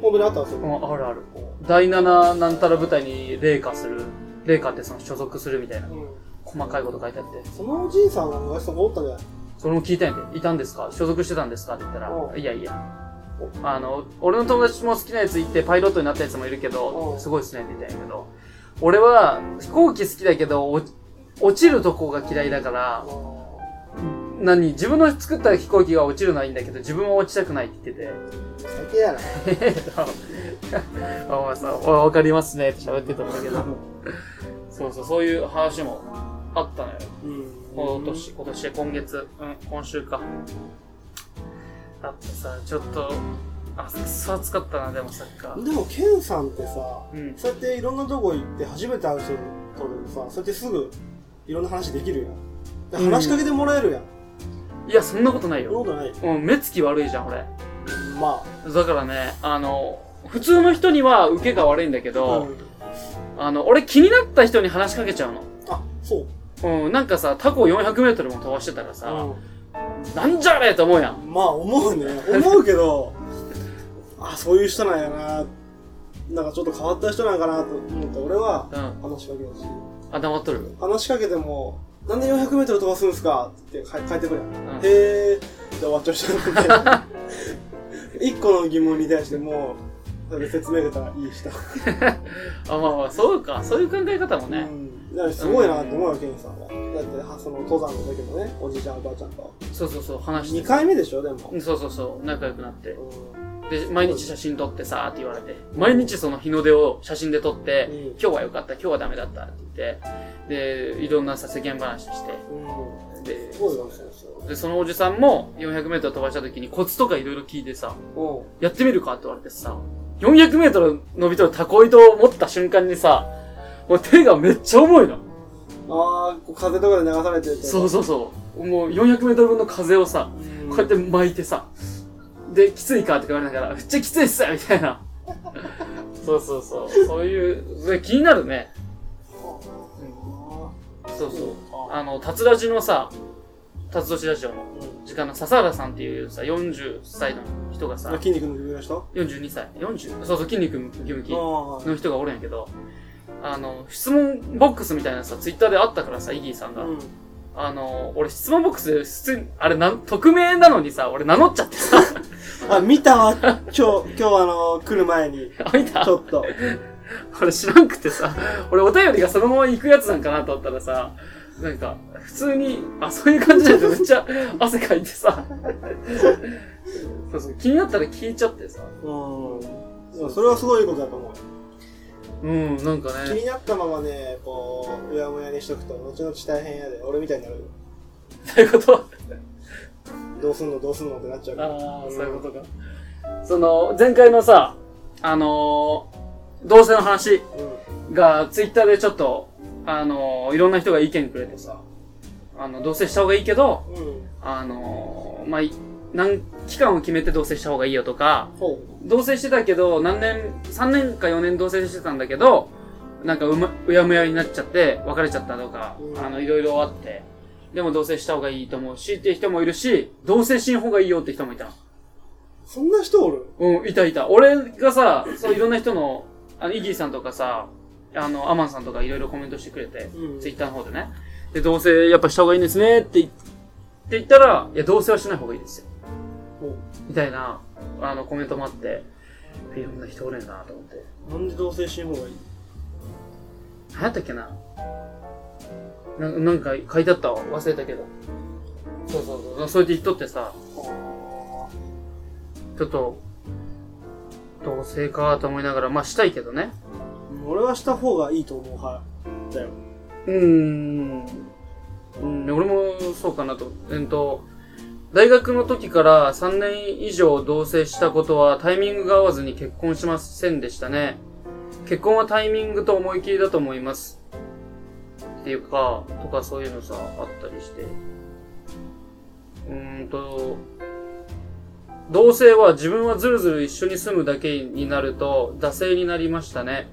Speaker 3: 本当にあったんですよ。
Speaker 2: うんあるある。第7なんたら部隊に霊下する。霊下ってその所属するみたいな。
Speaker 3: うん。
Speaker 2: 細かいこと書いてあって。
Speaker 3: そのおじいさんが昔そこおったんじゃない
Speaker 2: それも聞いたんやで。いたんですか？所属してたんですか？って言ったら、
Speaker 3: うん
Speaker 2: いやいや。おあの、俺の友達も好きなやついて、パイロットになったやつもいるけど、
Speaker 3: うん
Speaker 2: すごいですねって言ったんやけど、俺は飛行機好きだけど、お落ちるとこが嫌いだから、何自分の作った飛行機が落ちるのはいいんだけど、自分は落ちたくないって言ってて、
Speaker 3: 最低やな。
Speaker 2: お前さ、わかりますねって喋ってたんだけど、そうそう、そういう話もあったのよ。
Speaker 3: うん。
Speaker 2: 今年、今年、今月、うん、今週か。だってさ、ちょっと、あ、くそ暑かったな、でもサッカー。
Speaker 3: でも、ケンさんってさ、
Speaker 2: うん。
Speaker 3: そうやっていろんなとこ行って初めて会う人とでもさ、そうやってすぐいろんな話できるやん。話しかけてもらえるやん。
Speaker 2: いや、そんなことないよ。
Speaker 3: そんなことない。
Speaker 2: うん、目つき悪いじゃん、俺。
Speaker 3: ま
Speaker 2: だからね、あの、普通の人には受けが悪いんだけ
Speaker 3: あ。
Speaker 2: ど、
Speaker 3: うん
Speaker 2: あの、俺気になった人に話しかけちゃうの。
Speaker 3: あ、そう。
Speaker 2: うん、なんかさ、タコ400メートルも飛ばしてたらさ、
Speaker 3: う
Speaker 2: なんじゃあれと思うやん。
Speaker 3: ん。まあ、思うね。思うけど、あ、そういう人なんやな。なんかちょっと変わった人なんかなと思って、俺は
Speaker 2: うん。
Speaker 3: 話しかけるし。
Speaker 2: あ、黙っとる？
Speaker 3: 話しかけても、なんで400メートル飛ばすんすかって帰帰ってくるやん。
Speaker 2: うん。
Speaker 3: へーって終わっちゃう人なんで、一個の疑問に対してもう、それ説明がたらいい人。
Speaker 2: あ、まあまあ、そうか。そういう考え方もね。
Speaker 3: うん。だからすごいなって思うよ、ケンさんは。だって、はその登山の時もね、おじいちゃん、おばあちゃんと。
Speaker 2: そうそうそう、話して
Speaker 3: 2回目でしょ、でも。
Speaker 2: うんそうそうそう、仲良くなって。
Speaker 3: う
Speaker 2: で、毎日写真撮ってさーって言われて、毎日その日の出を写真で撮って、
Speaker 3: うん
Speaker 2: 今日は良かった、今日はダメだったって言って、で、いろんなさ、世間話して、
Speaker 3: ん。うん。
Speaker 2: で、
Speaker 3: すごいよね、そ
Speaker 2: で、そのおじさんも400メートル飛ばした時にコツとかいろいろ聞いてさ、
Speaker 3: う。うん。
Speaker 2: やってみるかって言われてさ、400メートル伸びとるタコ糸を持った瞬間にさ、もう手がめっちゃ重いの。
Speaker 3: あー、こう風とかで流されてる
Speaker 2: そうそうそう。もう400メートル分の風をさ、
Speaker 3: うん。
Speaker 2: こうやって巻いてさ、で、きついかって言われながら、めっちゃきついっすみたいな。そうそうそう。そういう、それ気になるね。そうそう。あの、タツラジのさ、タツ年ラジオの時間の笹原さんっていうさ、40歳の人がさ、
Speaker 3: 筋肉の指の人
Speaker 2: ？42歳 ?40? そうそう、筋肉ムキムキ
Speaker 3: あ
Speaker 2: の人がおるんやけど、あの、質問ボックスみたいなさ、ツイッターであったからさ、イギーさんが。
Speaker 3: うん。
Speaker 2: あの、俺質問ボックスで普通に、あれなん、匿名なのにさ、俺名乗っちゃってさ、
Speaker 3: あ、見たわ、今日、今日あの、来る前に。
Speaker 2: あ、見た？
Speaker 3: ちょっと。
Speaker 2: 俺知らんくてさ、俺お便りがそのまま行くやつなんかなと思ったらさ、なんか、普通に、あ、そういう感じだとめっちゃ汗かいてさ、そうそう、気になったら聞いちゃってさ、
Speaker 3: うん。それはすごいことだと思う。
Speaker 2: うん、なんかね、
Speaker 3: 気になったままね、こう、うやむやにしとくと、後々大変やで、俺みたいになるよ。
Speaker 2: そういうこと？
Speaker 3: どうすんのどうすんのってなっちゃうから。
Speaker 2: ああ、そういうことか。その、前回のさ、あのー同性の話
Speaker 3: う
Speaker 2: が、ツイッターでちょっと、あのーいろんな人が意見くれてさ、あの、同棲した方がいいけど、
Speaker 3: ん。うん。
Speaker 2: あのーまあ、い何期間を決めて同棲した方がいいよとか、
Speaker 3: ほ
Speaker 2: 同棲してたけど、何年、3年か4年同棲してたんだけど、なんかうま、うやむやになっちゃって、別れちゃったとか、
Speaker 3: うん
Speaker 2: あの、いろいろあって、でも同棲した方がいいと思うし、っていう人もいるし、同棲しん方がいいよって人もいたの。
Speaker 3: そんな人おる？
Speaker 2: うん、いたいた。俺がさ、そういろんな人の、あの、イギーさんとかさ、あの、アマンさんとかいろいろコメントしてくれて、
Speaker 3: うん
Speaker 2: ツイッターの方でね。で、同棲やっぱした方がいいんですねって言って言ったら、いや、同棲はしない方がいいですよ。
Speaker 3: ほ
Speaker 2: みたいな、あの、コメントもあって、いろんな人おるんやなと思って。
Speaker 3: うなんで同棲しん方がいい？
Speaker 2: 何やったっけな？ななんか書いてあったわ。忘れたけど。そうそうそう。そうやって言っとってさ、ちょっと、同棲かと思いながら、まあしたいけどね。
Speaker 3: 俺はした方がいいと思う派だよ。
Speaker 2: うーん。うん、俺もそうかなと。えっと、大学の時から3年以上同棲したことはタイミングが合わずに結婚しませんでしたね。結婚はタイミングと思い切りだと思います。っていうか、とかそういうのさ、あったりして。うーんと、同棲は自分はずるずる一緒に住むだけになると、惰性になりましたね。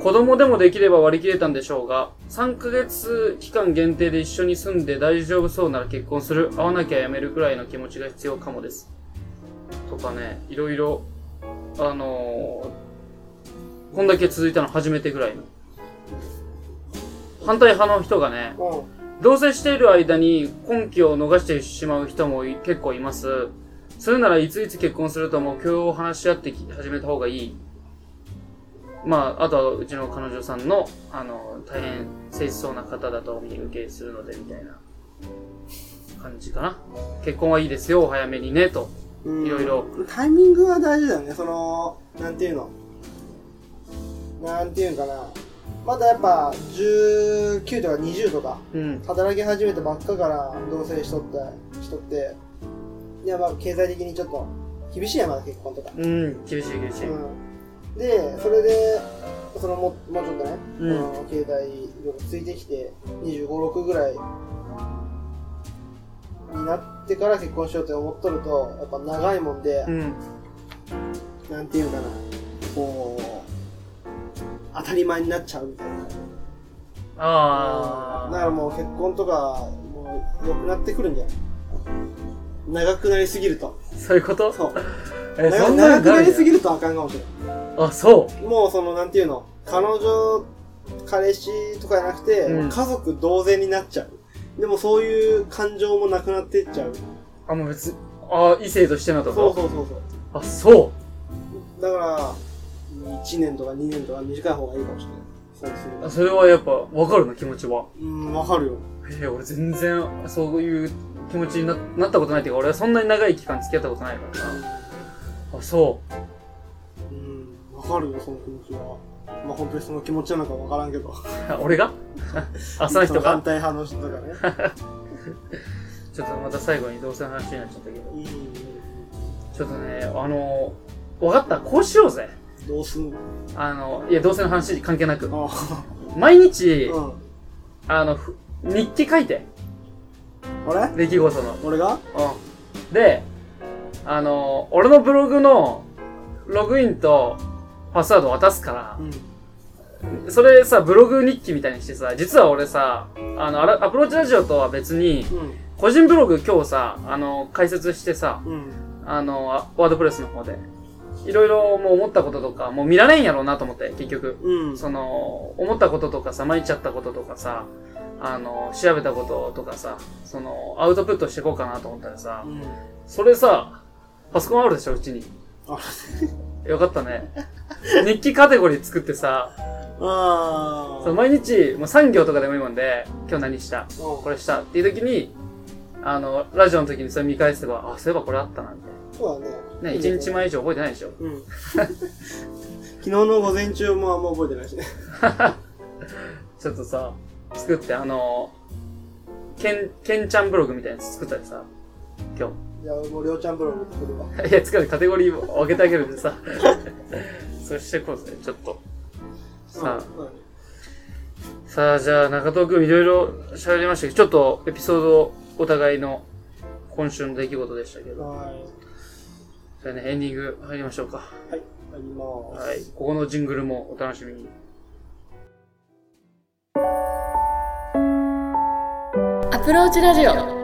Speaker 2: 子供でもできれば割り切れたんでしょうが、3ヶ月期間限定で一緒に住んで大丈夫そうなら結婚する、会わなきゃやめるくらいの気持ちが必要かもです。とかね、いろいろ、あのー、こんだけ続いたの初めてぐらいの。反対派の人がね、
Speaker 3: うん。
Speaker 2: 同棲している間に婚期を逃してしまう人も結構います。それならいついつ結婚すると目標を話し合って始めた方がいい。まあ、あとはうちの彼女さんの、あの、大変誠実そうな方だとお見受けするので、みたいな感じかな。結婚はいいですよ、お早めにね、と。
Speaker 3: うん
Speaker 2: いろいろ。
Speaker 3: タイミングは大事だよね。その、なんていうの。なんていうんかな。まだやっぱ、19とか20とか、
Speaker 2: うん。
Speaker 3: 働き始めてばっかから同棲しとった人って、いやまあ経済的にちょっと厳しいやんまだ結婚とか。
Speaker 2: うん、厳しい厳しい。
Speaker 3: うん。で、それで、そのももうちょっとね、
Speaker 2: うん
Speaker 3: その経済力ついてきて、25、6ぐらいになってから結婚しようって思っとると、やっぱ長いもんで、
Speaker 2: うん。
Speaker 3: なんていうかな、こう、当たり前になっちゃうみたいな。
Speaker 2: あ
Speaker 3: だからもう結婚とか、もう良くなってくるんじゃない？長くなりすぎると。
Speaker 2: ー。そういうこと？
Speaker 3: そう。
Speaker 2: え、
Speaker 3: 長くなりす
Speaker 2: ぎ
Speaker 3: ぎるとあかんかもしれ
Speaker 2: あ、そ
Speaker 3: ん。もうその、なんていうの、彼女、彼氏とかじゃなくて、
Speaker 2: うん
Speaker 3: 家族同然になっちゃう。でもそういう感情もなくなっていっちゃう。
Speaker 2: う。あ、もう別、あ、異性としてのとこ
Speaker 3: そうそうそうそう。
Speaker 2: あ、そう。
Speaker 3: だから、1年とか2年とか短い方がいいかもしれない。そうする
Speaker 2: あそれはやっぱ分かるな気持ちは。
Speaker 3: うん、わかるよ。
Speaker 2: えー、俺全然そういう気持ちにななったことないっていうか、俺はそんなに長い期間付き合ったことないからさ。あ、そ
Speaker 3: うかるよ、その気持ちは。まあ本当にその気持ちなのかわからんけど。
Speaker 2: 俺が？あ、その人が？
Speaker 3: 反対派の人とかね。
Speaker 2: ちょっとまた最後に同性の話になっちゃったけど。
Speaker 3: うん。
Speaker 2: ちょっとね、あの、分かった？こうしようぜ。
Speaker 3: どうすんの？
Speaker 2: あの、いや、同性の話関係なく。
Speaker 3: あ
Speaker 2: 毎日、
Speaker 3: あ。うん。
Speaker 2: あの、ふ日記書いて。
Speaker 3: あれ？
Speaker 2: 出来事の。
Speaker 3: 俺が？
Speaker 2: うん。で、あの、俺のブログのログインとパスワード渡すから
Speaker 3: う、ん。
Speaker 2: それさ、ブログ日記みたいにしてさ、実は俺さ、あの、アプローチラジオとは別に、個人ブログ今日さ、あの、解説してさ、
Speaker 3: うん。うん。
Speaker 2: あの、あワードプレスの方で、いろいろもう思ったこととか、もう見られんやろうなと思って、結局。
Speaker 3: うん。
Speaker 2: その、思ったこととかさ、参っちゃったこととかさ、あの、調べたこととかさ、その、アウトプットしていこうかなと思ったらさ
Speaker 3: う、ん。
Speaker 2: それさ、パソコンあるでしょ、うちに。
Speaker 3: あ
Speaker 2: よかったね。日記カテゴリー作ってさ、
Speaker 3: あ
Speaker 2: そう毎日、もう3行とかでもいいもんで、今日何した？
Speaker 3: うん
Speaker 2: これしたっていう時に、あの、ラジオの時にそれ見返せば、あ、そういえばこれあったな、みたい
Speaker 3: そうだね。
Speaker 2: な。ね、1日前以上覚えてないでしょ？
Speaker 3: うん。昨日の午前中もあんま覚えてないしね。
Speaker 2: ちょっとさ、作って、あの、ケン、ケンちゃんブログみたいなやつ作ったりさ、今
Speaker 3: じゃあ、もう、りょうちゃんブログ作るわ。
Speaker 2: 日。いや、作るカテゴリーを分けてあげるんでさ。そうしてこうぜ、ちょっと。さあ、
Speaker 3: うん
Speaker 2: さあ、じゃあ、中藤くんいろいろ喋りましたけど、ちょっとエピソードお互いの今週の出来事でしたけど、
Speaker 3: はい。
Speaker 2: じゃあね、エンディング入りましょうか。
Speaker 3: はい。あります。
Speaker 2: はい。ここのジングルもお楽しみに。
Speaker 1: アプローチラジオ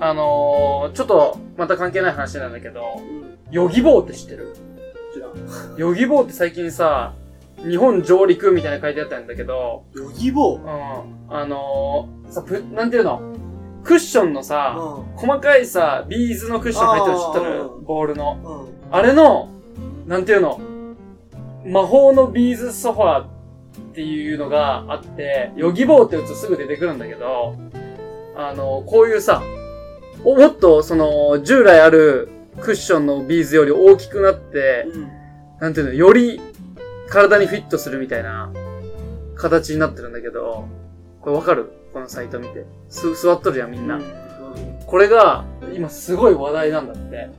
Speaker 2: あのー、ちょっと、また関係ない話なんだけど、
Speaker 3: うん。
Speaker 2: ヨギボーって知ってる？
Speaker 3: 知らん。
Speaker 2: ヨギボーって最近さ、日本上陸みたいな書いてあったんだけど、
Speaker 3: ヨギボー？
Speaker 2: うん。あのー、さ、ぷ、なんていうの？クッションのさ、
Speaker 3: う
Speaker 2: 細かいさ、ビーズのクッション入ってるの知って
Speaker 3: あ
Speaker 2: る
Speaker 3: ー
Speaker 2: ボールの。
Speaker 3: ん。うん。
Speaker 2: あれの、なんていうの？魔法のビーズソファーっていうのがあって、ヨギボーって打つとすぐ出てくるんだけど、あの、こういうさ、おもっとその、従来あるクッションのビーズより大きくなって、
Speaker 3: うん。
Speaker 2: なんていうの、より体にフィットするみたいな形になってるんだけど、これわかる？このサイト見て。す、座っとるやん、みんな。これが、今すごい話題なんだって。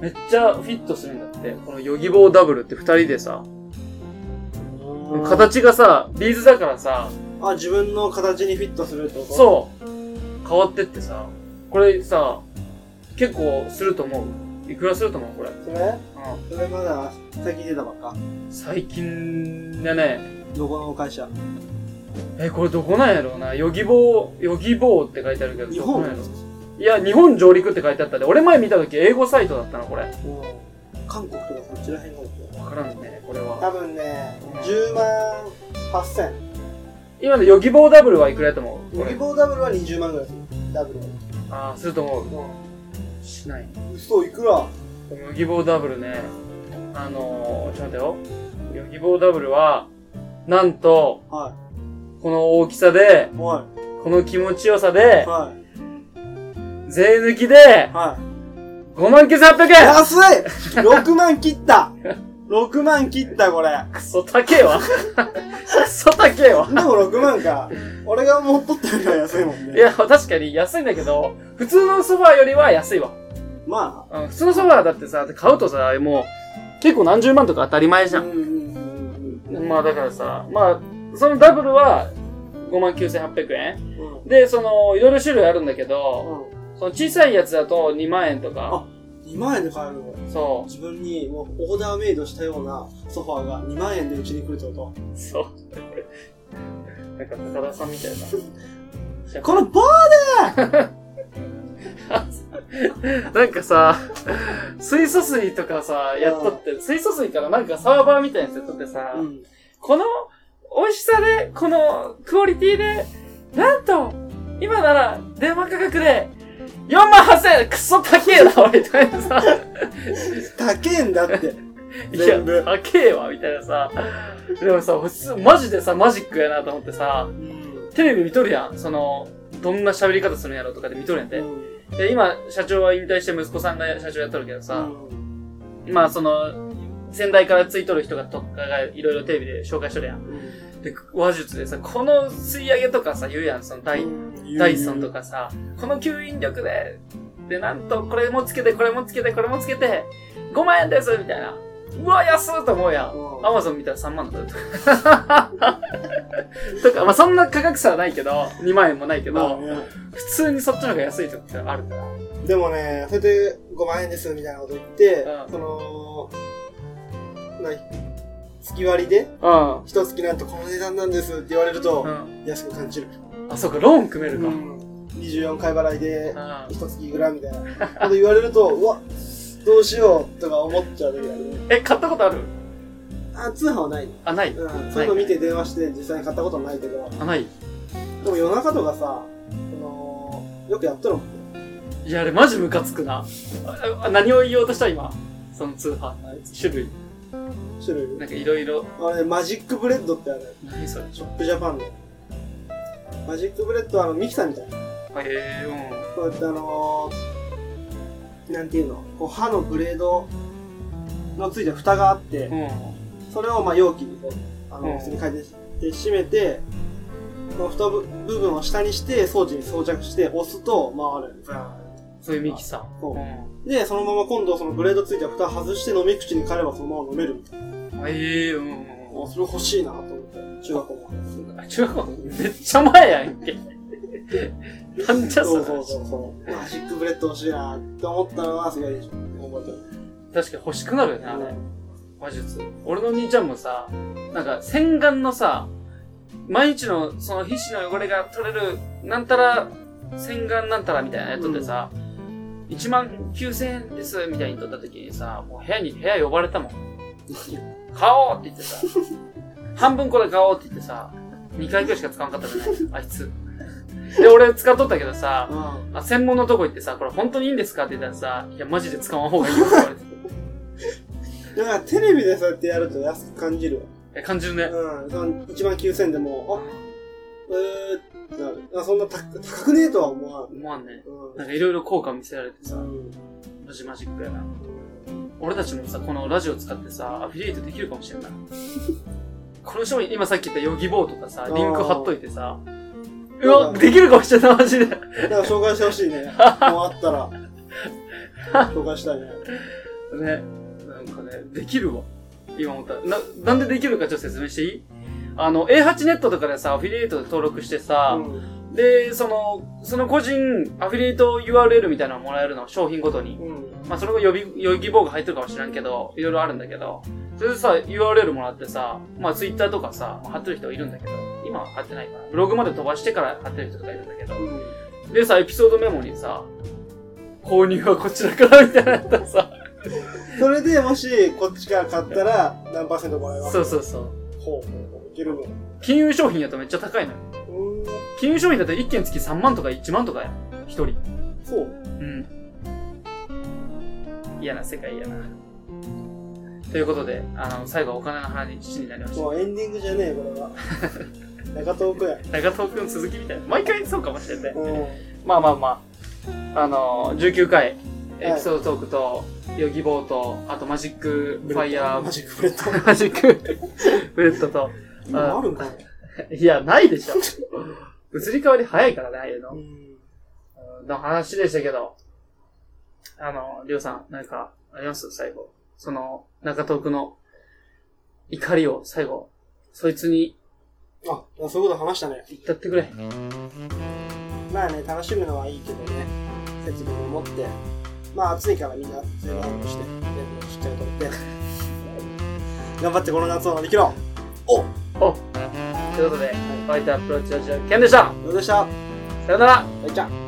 Speaker 2: めっちゃフィットするんだって。このヨギボーダブルって二人でさ、
Speaker 3: うん。
Speaker 2: 形がさ、ビーズだからさ、
Speaker 3: あ、自分の形にフィットするってこと？
Speaker 2: そう、変わってってさ、これさ、結構すると思ういくらすると思うこれ？
Speaker 3: それ？
Speaker 2: うん。
Speaker 3: それまだ最近出たばっか。
Speaker 2: 最近だね。
Speaker 3: どこの会社？
Speaker 2: え、これどこなんやろうな。ヨギボー、ヨギボーって書いてあるけど、
Speaker 3: 日本？
Speaker 2: どこなんやろいや、日本上陸って書いてあったで。俺前見た時英語サイトだったな、これ。
Speaker 3: うん。韓国とかそっちら辺が多いよ
Speaker 2: わからんね、これは。
Speaker 3: 多分ね
Speaker 2: うん、
Speaker 3: 10万8000。
Speaker 2: 今のヨギボーダブルはいくらやと思う？これ
Speaker 3: ヨギ。ボーダブルは20万ぐらいする。ダブルは。
Speaker 2: ああ、すると思う。
Speaker 3: う
Speaker 2: しない。
Speaker 3: ん。嘘、いくら？
Speaker 2: ヨギボーダブルね。あのー、ちょっと待ってよ。ヨギボーダブルは、なんと、
Speaker 3: は
Speaker 2: この大きさで、
Speaker 3: い。は
Speaker 2: この気持ちよさで
Speaker 3: い。、はい。
Speaker 2: 税抜きで、
Speaker 3: はい。
Speaker 2: 5万9800円
Speaker 3: 安い !6 万切った6万切った、これ。
Speaker 2: クソ高えわ。クソ高えわ。
Speaker 3: でも6万か。俺が持っとったよりは安いもんね。
Speaker 2: いや、確かに安いんだけど、普通のソファーよりは安いわ。
Speaker 3: ま
Speaker 2: うん、普通のソファーだってさ、買うとさ、もう、結構何十万とか当たり前
Speaker 3: あ。
Speaker 2: じゃ。
Speaker 3: うんんうんうんうん。
Speaker 2: まあだからさ、まあ、そのダブルは59,800円
Speaker 3: うん。
Speaker 2: で、その、いろいろ種類あるんだけ
Speaker 3: う
Speaker 2: ど、
Speaker 3: ん。
Speaker 2: その小さいやつだと2万円とか、
Speaker 3: 2万円で買えるの？
Speaker 2: そ
Speaker 3: 自分にもうオーダーメイドしたようなソファーが2万円でうちに来るってこ
Speaker 2: う、そう。なんか高田さんみたいな。
Speaker 3: と このバ
Speaker 2: なんかさ、水素水とかさ、やっとって、水素水からなんかサーバーみたいなやつやっとってさ、
Speaker 3: ーうん。
Speaker 2: この美味しさで、このクオリティで、なんと、今なら電話価格で、4万8000円クソ高えな、みたいなさ。
Speaker 3: 高えんだって。
Speaker 2: いや
Speaker 3: 全部、
Speaker 2: 高えわ、みたいなさ。でもさ、普通、マジでさ、マジックやなと思ってさ
Speaker 3: う、ん。
Speaker 2: テレビ見とるやん。その、どんな喋り方するんやろとかで見とるやんて。で、今、社長は引退して息子さんが社長やっとるけどさ、まあその、先代からついとる人がとかがいろいろテレビで紹介しとるやん。で、話術でさ、この吸い上げとかさ、言うやん、そのダイ、ダイソンとかさ、この吸引力で、で、なんと、これもつけて、これもつけて、これもつけて、5万円ですみたいな。うわ、安いと思うやん。
Speaker 3: うん
Speaker 2: アマゾン見たら3万だとか。とか、まあそんな価格差はないけど、2万円もないけど、
Speaker 3: まあね
Speaker 2: 普通にそっちの方が安いとかあるから。
Speaker 3: でもね、それで5万円ですみたいなこと言って、
Speaker 2: うん
Speaker 3: その、な月割りで、
Speaker 2: うん。
Speaker 3: 一月なんとこの値段なんですって言われると、
Speaker 2: うん。
Speaker 3: 安く感じる。
Speaker 2: あ、そうか、ローン組めるか。
Speaker 3: うん24回払いで、
Speaker 2: うん
Speaker 3: 一月いくらみたいなこと言われると、うわ、どうしようとか思っちゃう時あるね。
Speaker 2: え、買ったことある？
Speaker 3: あ、通販はない。
Speaker 2: あ、ない。
Speaker 3: うん。そういうの見て電話して実際に買ったことないけど、
Speaker 2: あ、ない。
Speaker 3: でも夜中とかさ、その、よくやっとるもんね。
Speaker 2: いや、あれマジムカつくな。ああ何を言おうとした今？その通販種類。
Speaker 3: 種類。
Speaker 2: なんかいろいろ。
Speaker 3: あれ、マジックブレッドってある。
Speaker 2: 何それ
Speaker 3: ショップジャパンの。マジックブレッドはあの、ミキサーみたいな。
Speaker 2: へえー、
Speaker 3: こうやってあのー、なんていうの、こう刃のブレードのついた蓋があって、
Speaker 2: うん。うん。
Speaker 3: それをまあ容器にこう、あの、
Speaker 2: うん
Speaker 3: 普通に回転して閉めて、この蓋部部分を下にして装置に装着して押すと回る。ブーン
Speaker 2: そういうミキサー。
Speaker 3: うんで、そのまま今度そのブレードついた蓋外して飲み口に変えればそのまま飲めるみたいな。
Speaker 2: ええうんうん
Speaker 3: あそれ欲しいなと思って、中学校も。
Speaker 2: うん。中学校めっちゃ前やんけ。なんじゃそれ。
Speaker 3: そうそうそうそう。マジックブレッド欲しいなって思ったのはすごい覚えてる。
Speaker 2: 確かに欲しくなるよね、あれ。話術。俺の兄ちゃんもさ、なんか洗顔のさ、毎日のその皮脂の汚れが取れる、なんたら、洗顔なんたらみたいなやつでさ、1万9000円ですみたいに取った時にさ、もう部屋に、部屋呼ばれたもん。買おうって言ってさ、半分これ買おうって言ってさ、2回くらいしか使わんかったじゃないあいつ。で、俺使っとったけどさ、
Speaker 3: うん。
Speaker 2: あ、専門のとこ行ってさ、これ本当にいいんですか？って言ったらさ、いや、マジで使わん方がいいよって言われて。
Speaker 3: だからテレビでそうやってやると安く感じるわ。
Speaker 2: え、感じるね。
Speaker 3: うん。その1万9000でも、あ、えーってなる。あそんな高高くねえとは思わん。
Speaker 2: 思わんね。
Speaker 3: うん
Speaker 2: なんかいろいろ効果見せられてさ、
Speaker 3: うん。
Speaker 2: マジマジックやな。俺たちもさ、このラジオ使ってさ、アフィリエイトできるかもしれない。この商品、今さっき言ったヨギボーとかさ、リンク貼っといてさ、うわ、できるかもしれない、マジで。
Speaker 3: だから紹介してほしいね。もうあったら。紹介したいね。
Speaker 2: ね。なんかね、できるわ。今思った。な、なんでできるかちょっと説明していい？あの、A8 ネットとかでさ、アフィリエイトで登録してさ、
Speaker 3: うん。
Speaker 2: で、その、その個人、アフィリエイト URL みたいなのもらえるの、商品ごとに。
Speaker 3: うん。
Speaker 2: まあ、それが予備、予備棒が入ってるかもしれんけど、いろいろあるんだけど、それでさ、URL もらってさ、まあ、Twitter とかさ、まあ貼ってる人はいるんだけど、今は貼ってないから、ブログまで飛ばしてから貼ってる人とかいるんだけど、
Speaker 3: うん。
Speaker 2: でさ、エピソードメモにさ、購入はこちらからみたいなやったらさ、
Speaker 3: それでもし、こっちから買ったら、何パーセントもらえます
Speaker 2: そうそうそう。
Speaker 3: ほうほうほう。いけるの
Speaker 2: 金融商品やとめっちゃ高いのよ。金融商品だと1件月3万とか1万とかや。1人。
Speaker 3: そう。
Speaker 2: うん。嫌な世界やな。ということで、あの、最後はお金の話になりました。
Speaker 3: もうエンディングじゃねえ、これは。中東区や。
Speaker 2: 長藤くん続きみたいな。毎回そうかもしれんね。
Speaker 3: うん。
Speaker 2: まあまあまあ。あのー、19回、エピソードトークと、ヨギボーと、あとマジックファイヤー、
Speaker 3: マジックブレッド。
Speaker 2: マジックブレッドと、
Speaker 3: 今あるんかね
Speaker 2: いや、ないでしょ。移り変わり早いからね、ああいうの
Speaker 3: う。ん。
Speaker 2: うんの話でしたけど、あの、りょうさん、なんか、あります？最後。その、中東区の怒りを最後、そいつに
Speaker 3: あ、そういうこと話したね。
Speaker 2: 言ったってくれ。
Speaker 3: まあね、楽しむのはいいけどね、設備を持って、まあ暑いからみんな強い話して、全部しっかりとって、頑張ってこの夏を乗り切ろうお。
Speaker 2: お。ということで、ファイターアプローチラジオ、ケンでした。
Speaker 3: どうでした？
Speaker 2: さよなら。
Speaker 3: バイちゃん